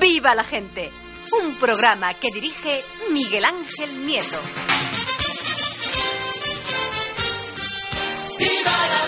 ¡Viva la gente! Un programa que dirige Miguel Ángel Nieto. ¡Viva la